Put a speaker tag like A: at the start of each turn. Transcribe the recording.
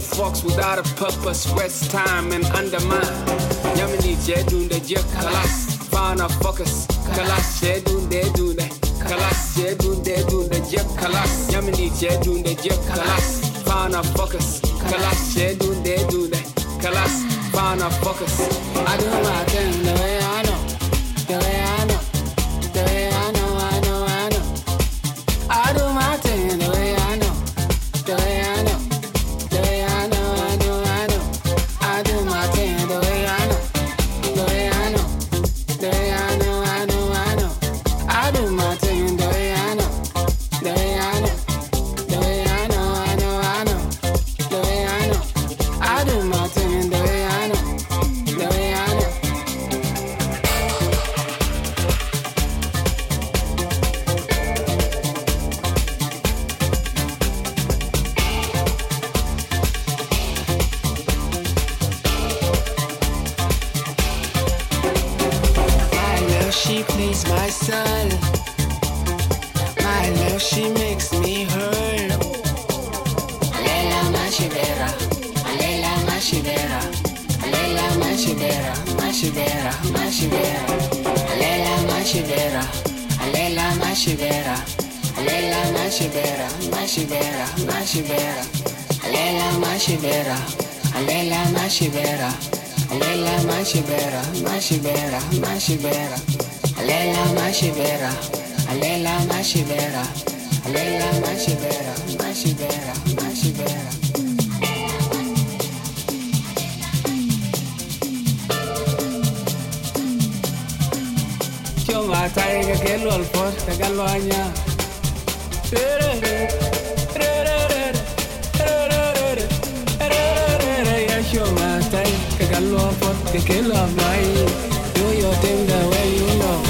A: purpose, waste time and undermine. Yamini jedun de je kalas, fana focus, kalas. Jedun de dun kalas. Jedun de dun de je kalas. Yamini jedun de je kalas, fana focus, kalas. Jedun de dun kalas, fana focus. I do my thing the way I know, the way she makes me hurt. Alela mashibera, alela mashibera, alela mashibera, mashibera, mashibera, alela alela mashibera, alela mashibera, mashibera, alela mashibera, alela mashibera, alela alela mashibera, Alela Mashibera, Mashibera, Mashibera, Mashibera. Yo matai que kelo al por te. Yo que al por te. Yo yo tengo you.